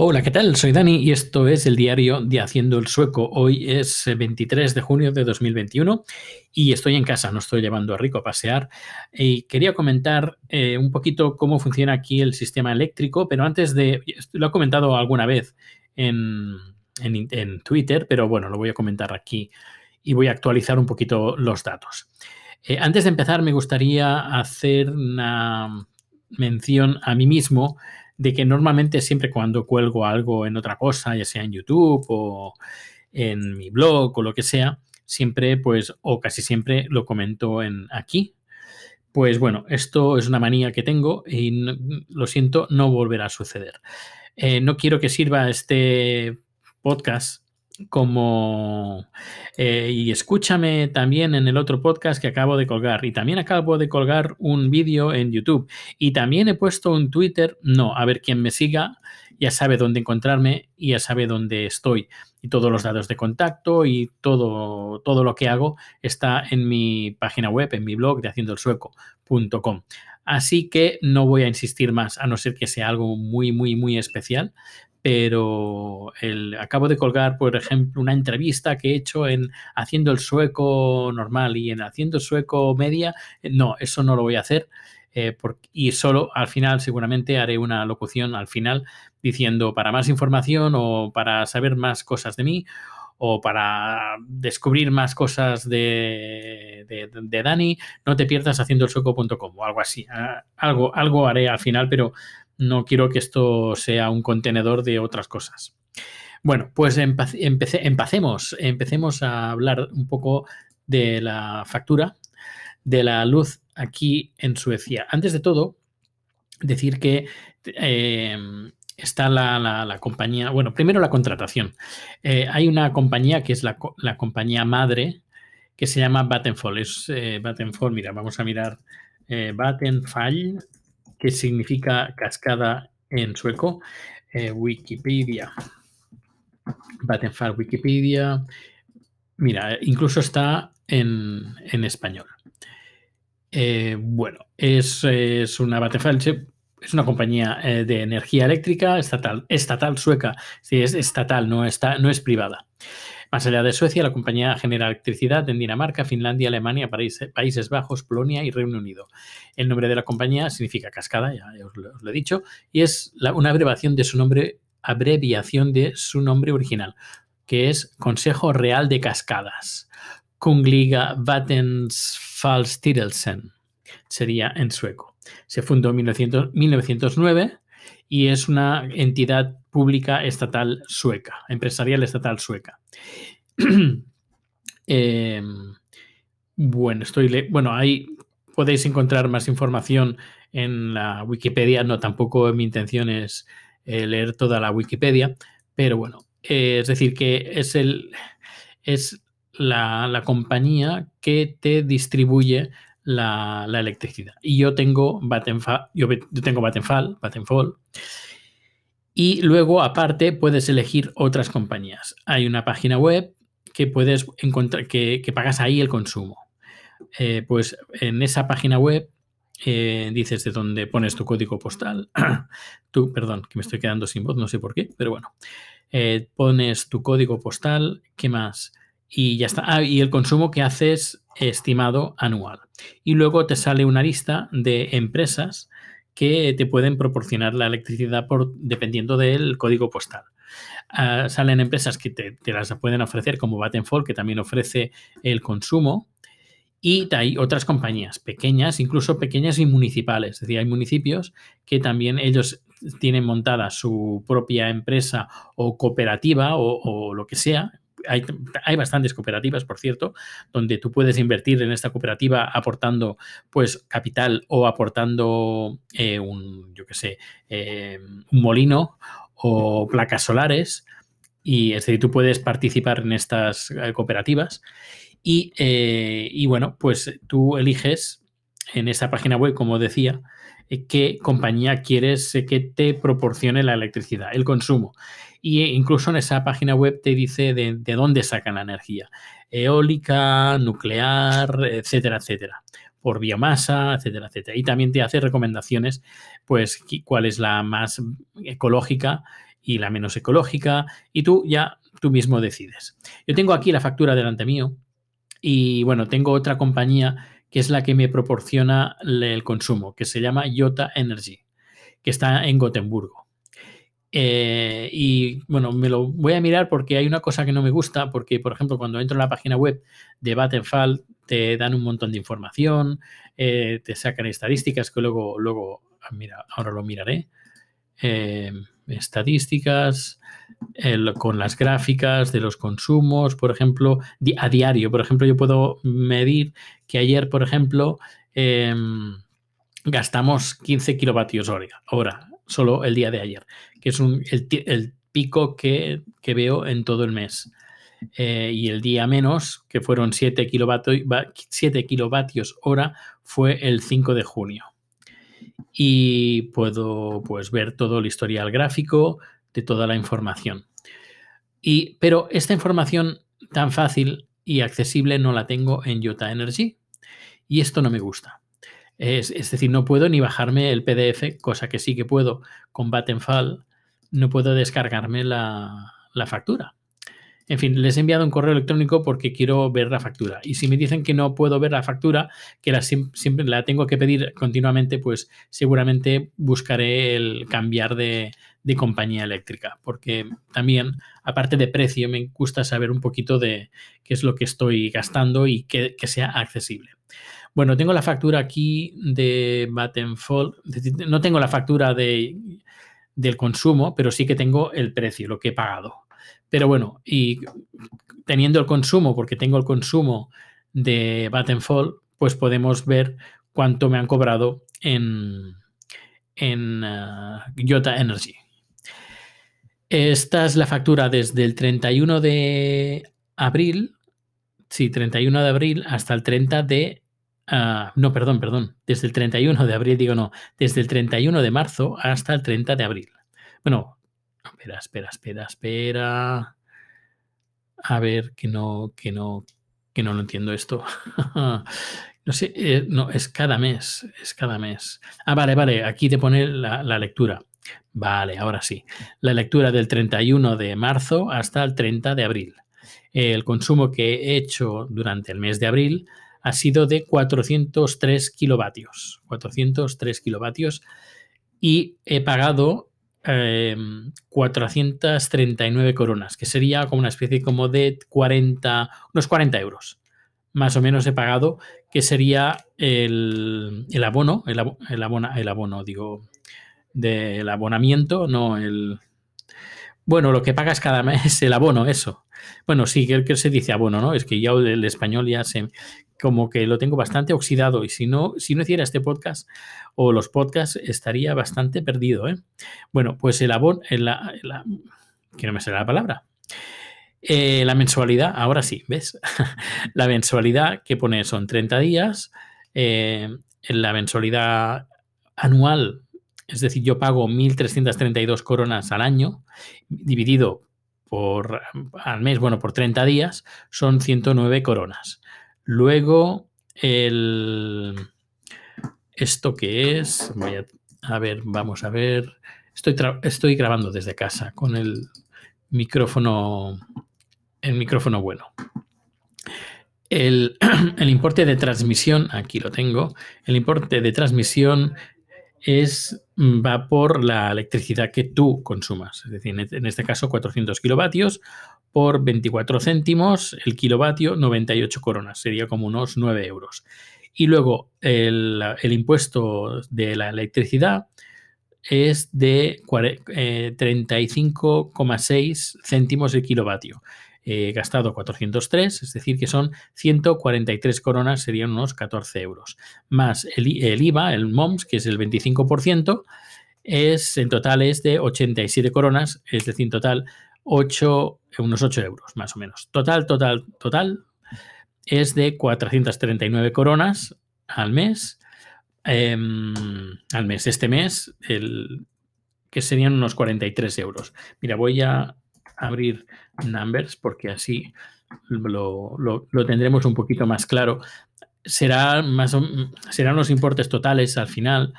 Hola, ¿qué tal? Soy Dani y esto es el diario de Haciendo el Sueco. Hoy es 23 de junio de 2021 y estoy en casa, no estoy llevando a Rico a pasear. Y quería comentar eh, un poquito cómo funciona aquí el sistema eléctrico, pero antes de, lo he comentado alguna vez en, Twitter, pero bueno, lo voy a comentar aquí y voy a actualizar un poquito los datos. Eh, antes de empezar, me gustaría hacer una mención a mí mismo de que normalmente siempre cuando cuelgo algo en otra cosa, ya sea en YouTube o en mi blog o lo que sea, siempre pues o casi siempre lo comento en aquí. Pues bueno, esto es una manía que tengo y lo siento, no volverá a suceder. Eh, no quiero que sirva este podcast como eh, y escúchame también en el otro podcast que acabo de colgar. Y también acabo de colgar un vídeo en YouTube. Y también he puesto un Twitter, no, a ver quién me siga ya sabe dónde encontrarme y ya sabe dónde estoy. Y todos los datos de contacto y todo, todo lo que hago está en mi página web, en mi blog de haciendoelsueco.com. Así que no voy a insistir más, a no ser que sea algo muy, muy, muy especial, pero acabo de colgar, por ejemplo, una entrevista que he hecho en haciendo el sueco normal y en haciendo sueco media. Eh, no, eso no lo voy a hacer. Eh, y solo al final seguramente haré una locución al final diciendo para más información o para saber más cosas de mí o para descubrir más cosas de, de, Dani, no te pierdas haciendo el sueco.com o algo así. Ah, algo, algo haré al final, pero no quiero que esto sea un contenedor de otras cosas. Bueno, pues empecemos, empecemos a hablar un poco de la factura de la luz aquí en Suecia. Antes de todo, decir que em, está la, compañía, bueno, primero la contratación. Eh, hay una compañía que es la, compañía madre que se llama Vattenfall. Es eh, mira, vamos a mirar eh, Vattenfall, que significa cascada en sueco. Eh, Wikipedia. Vattenfall Wikipedia. Mira, incluso está en, español. Eh, bueno, es, una Vattenfall, es una compañía eh, de energía eléctrica estatal, estatal sueca. Sí, es estatal, no, está, no es privada. Más allá de Suecia, la compañía genera electricidad en Dinamarca, Finlandia, Alemania, Países Bajos, Polonia y Reino Unido. El nombre de la compañía significa cascada, ya, os, lo, he dicho, y es una abreviación de su nombre, abreviación de su nombre original, que es Consejo Real de Cascadas. Kungliga Vattenfallstyrelsen sería en sueco. Se fundó en 1909 y es una entidad pública estatal sueca, empresarial estatal sueca. Em, bueno, estoy bueno, ahí podéis encontrar más información en la Wikipedia. No, tampoco mi intención es eh, leer toda la Wikipedia, pero bueno, es decir, que es el es la, compañía que te distribuye la, electricidad. Y yo tengo Vattenfall, yo, tengo Vattenfall, Vattenfall y luego, aparte, puedes elegir otras compañías. Hay una página web que puedes encontrar, que, pagas ahí el consumo. Eh, pues en esa página web eh, dices de dónde pones tu código postal. tú, perdón, que me estoy quedando sin voz, no sé por qué, pero bueno. Eh, pones tu código postal, ¿qué más? Y ya está. Ah, y el consumo que haces estimado anual. Y luego te sale una lista de empresas que te pueden proporcionar la electricidad por, dependiendo del código postal. Ah, salen empresas que te, las pueden ofrecer, como Vattenfall, que también ofrece el consumo. Y hay otras compañías pequeñas, incluso pequeñas y municipales. Es decir, hay municipios que también ellos tienen montada su propia empresa o cooperativa o lo que sea, hay, bastantes cooperativas, por cierto, donde tú puedes invertir en esta cooperativa aportando pues capital o aportando eh, un, yo qué sé, eh, un molino o placas solares. Y es decir, tú puedes participar en estas eh, cooperativas. Y, y bueno, pues tú eliges en esa página web, como decía, qué compañía quieres que te proporcione la electricidad, el consumo. Y incluso en esa página web te dice de, dónde sacan la energía. Eólica, nuclear, etcétera, etcétera. Por biomasa, etcétera, etcétera. Y también te hace recomendaciones, pues, cuál es la más ecológica y la menos ecológica, y tú ya tú mismo decides. Yo tengo aquí la factura delante mío y bueno, tengo otra compañía que es la que me proporciona el consumo, que se llama Iota Energy, que está en Gotemburgo. Eh, y bueno, me lo voy a mirar porque hay una cosa que no me gusta, porque por ejemplo cuando entro en la página web de Vattenfall te dan un montón de información, eh, te sacan estadísticas que luego, luego, mira, ahora lo miraré. Eh, estadísticas con las gráficas de los consumos, por ejemplo, a diario. Por ejemplo, yo puedo medir que ayer, por ejemplo, em, gastamos 15 kilovatios hora, solo el día de ayer, que es el, pico que, veo en todo el mes. Eh, y el día menos, que fueron 7 kilovatios, 7 kilovatios hora, fue el 5 de junio y puedo pues, ver todo el historial gráfico de toda la información. Y, pero esta información tan fácil y accesible no la tengo en Jota Energy y esto no me gusta. Es, decir, no puedo ni bajarme el PDF, cosa que sí que puedo con Vattenfall, no puedo descargarme la, la factura. En fin, les he enviado un correo electrónico porque quiero ver la factura. Y si me dicen que no puedo ver la factura, que la, siempre la tengo que pedir continuamente, pues seguramente buscaré el cambiar de, compañía eléctrica. Porque también, aparte de precio, me gusta saber un poquito de qué es lo que estoy gastando y que, sea accesible. Bueno, tengo la factura aquí de Vattenfall. No tengo la factura de, del consumo, pero sí que tengo el precio, lo que he pagado. Pero bueno, y teniendo el consumo, porque tengo el consumo de Vattenfall, pues podemos ver cuánto me han cobrado en, en uh, Energy. Esta es la factura desde el 31 de abril, sí, 31 de abril hasta el 30 de... Uh, no, perdón, perdón, desde el 31 de abril, digo no, desde el 31 de marzo hasta el 30 de abril. Bueno, Espera, espera, espera, espera. A ver, que no, que no, que no lo entiendo esto. no sé, eh, no, es cada mes, es cada mes. Ah, vale, vale, aquí te pone la, lectura. Vale, ahora sí. La lectura del 31 de marzo hasta el 30 de abril. El consumo que he hecho durante el mes de abril ha sido de 403 kilovatios. 403 kilovatios y he pagado 439 em, coronas, que sería como una especie como de 40, unos 40 euros. Más o menos he pagado, que sería el, abono, el, el, el abono, digo, del abonamiento, no el... Bueno, lo que pagas cada mes, el abono, eso. Bueno, sí, que, se dice abono, ¿no? Es que ya el español ya se como que lo tengo bastante oxidado y si no, si no hiciera este podcast o los podcasts estaría bastante perdido. ¿eh? Bueno, pues el abono, la, que no me sale la palabra. Eh, la mensualidad, ahora sí, ¿ves? la mensualidad que pone son 30 días. Eh, la mensualidad anual, es decir, yo pago 1.332 coronas al año, dividido por al mes, bueno, por 30 días, son 109 coronas. Luego, el, esto que es, voy a, ver, vamos a ver, estoy, estoy grabando desde casa con el micrófono, el micrófono bueno. El, el, importe de transmisión, aquí lo tengo, el importe de transmisión es, va por la electricidad que tú consumas, es decir, en este caso 400 kilovatios por 24 céntimos el kilovatio, 98 coronas, sería como unos 9 euros. Y luego el, impuesto de la electricidad es de 35,6 eh, céntimos el kilovatio. He gastado 403, es decir, que son 143 coronas, serían unos 14 euros. Más el, el IVA, el MOMS, que es el 25%, es, en total es de 87 coronas, es decir, en total 8, unos 8 euros más o menos. Total, total, total es de 439 coronas al mes. Em, al mes. Este mes, el, que serían unos 43 euros. Mira, voy a abrir numbers porque así lo, tendremos un poquito más claro. Será más serán los importes totales al final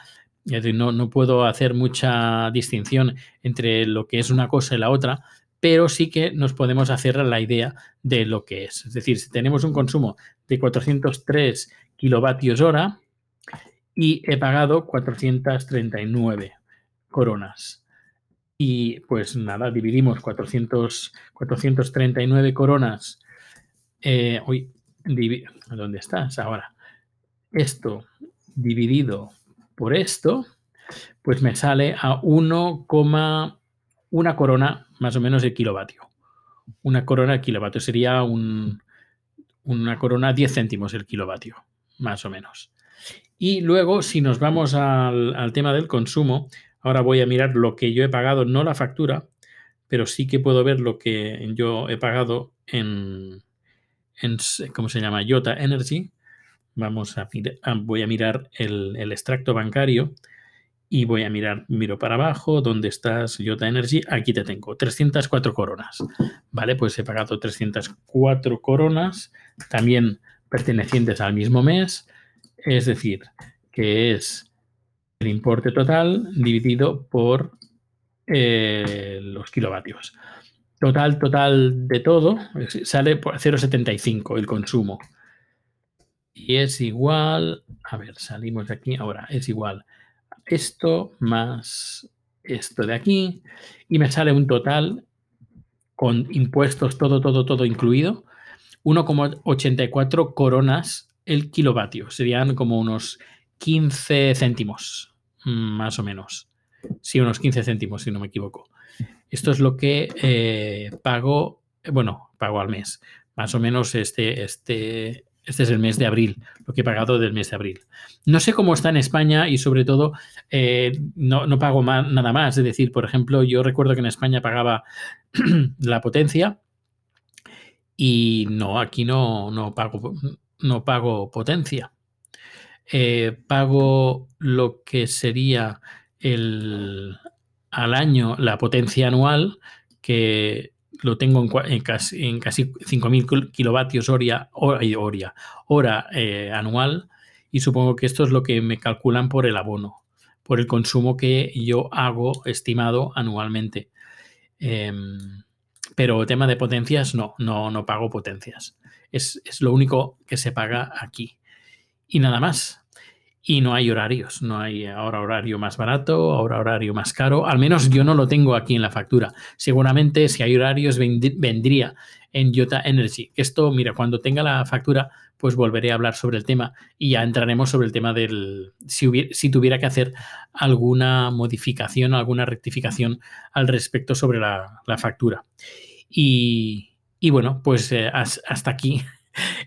no, no puedo hacer mucha distinción entre lo que es una cosa y la otra, pero sí que nos podemos hacer la idea de lo que es. Es decir, si tenemos un consumo de 403 kilovatios hora y he pagado 439 coronas. Y pues nada, dividimos 400, 439 coronas. Eh, uy, ¿dónde estás ahora? Esto dividido por esto, pues me sale a 1,1 corona más o menos de kilovatio. Una corona de kilovatio sería un, una corona 10 céntimos el kilovatio, más o menos. Y luego, si nos vamos al, al, tema del consumo, ahora voy a mirar lo que yo he pagado, no la factura, pero sí que puedo ver lo que yo he pagado en, en ¿cómo se llama? Yota Energy. Vamos a, voy a mirar el, el extracto bancario y voy a mirar, miro para abajo, ¿dónde estás, Yota Energy? Aquí te tengo, 304 coronas. Vale, pues he pagado 304 coronas, también pertenecientes al mismo mes, es decir, que es el importe total dividido por eh, los kilovatios. Total, total de todo, sale por 0,75 el consumo. Y es igual, a ver, salimos de aquí, ahora es igual esto más esto de aquí y me sale un total con impuestos, todo, todo, todo incluido, 1,84 coronas el kilovatio. Serían como unos 15 céntimos, más o menos. Sí, unos 15 céntimos, si no me equivoco. Esto es lo que eh, pago, bueno, pago al mes. Más o menos este, este, este es el mes de abril, lo que he pagado del mes de abril. No sé cómo está en España y sobre todo eh, no, pago nada más. Es decir, por ejemplo, yo recuerdo que en España pagaba la potencia y no, aquí no, no, pago, no pago potencia. Eh, pago lo que sería el, al año la potencia anual, que lo tengo en, casi, en casi 5.000 kilovatios hora, hora, hora eh, anual y supongo que esto es lo que me calculan por el abono, por el consumo que yo hago estimado anualmente. Em, pero tema de potencias, no, no, no pago potencias. Es, es lo único que se paga aquí. Y nada más y no hay horarios, no hay ahora horario más barato, ahora horario más caro, al menos yo no lo tengo aquí en la factura. Seguramente si hay horarios vendría en Jota Energy. Esto, mira, cuando tenga la factura, pues volveré a hablar sobre el tema y ya entraremos sobre el tema del si, si tuviera que hacer alguna modificación, alguna rectificación al respecto sobre la, factura. Y, bueno, pues eh, hasta aquí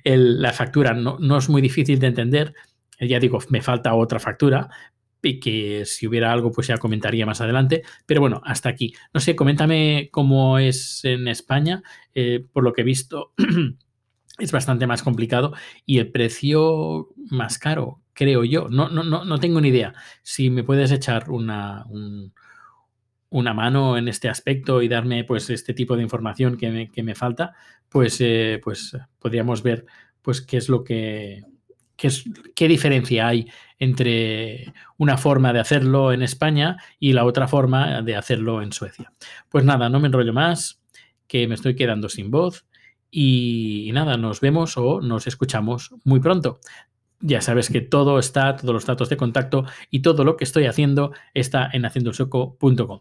la factura no, no es muy difícil de entender ya digo, me falta otra factura y que si hubiera algo, pues ya comentaría más adelante. Pero bueno, hasta aquí. No sé, coméntame cómo es en España. Eh, por lo que he visto, es bastante más complicado y el precio más caro, creo yo. No, no, no, no tengo ni idea. Si me puedes echar una, una mano en este aspecto y darme pues este tipo de información que me, que me falta, pues, eh, pues podríamos ver pues qué es lo que ¿Qué, diferencia hay entre una forma de hacerlo en España y la otra forma de hacerlo en Suecia? Pues nada, no me enrollo más, que me estoy quedando sin voz y nada, nos vemos o nos escuchamos muy pronto. Ya sabes que todo está, todos los datos de contacto y todo lo que estoy haciendo está en haciendosoco.com.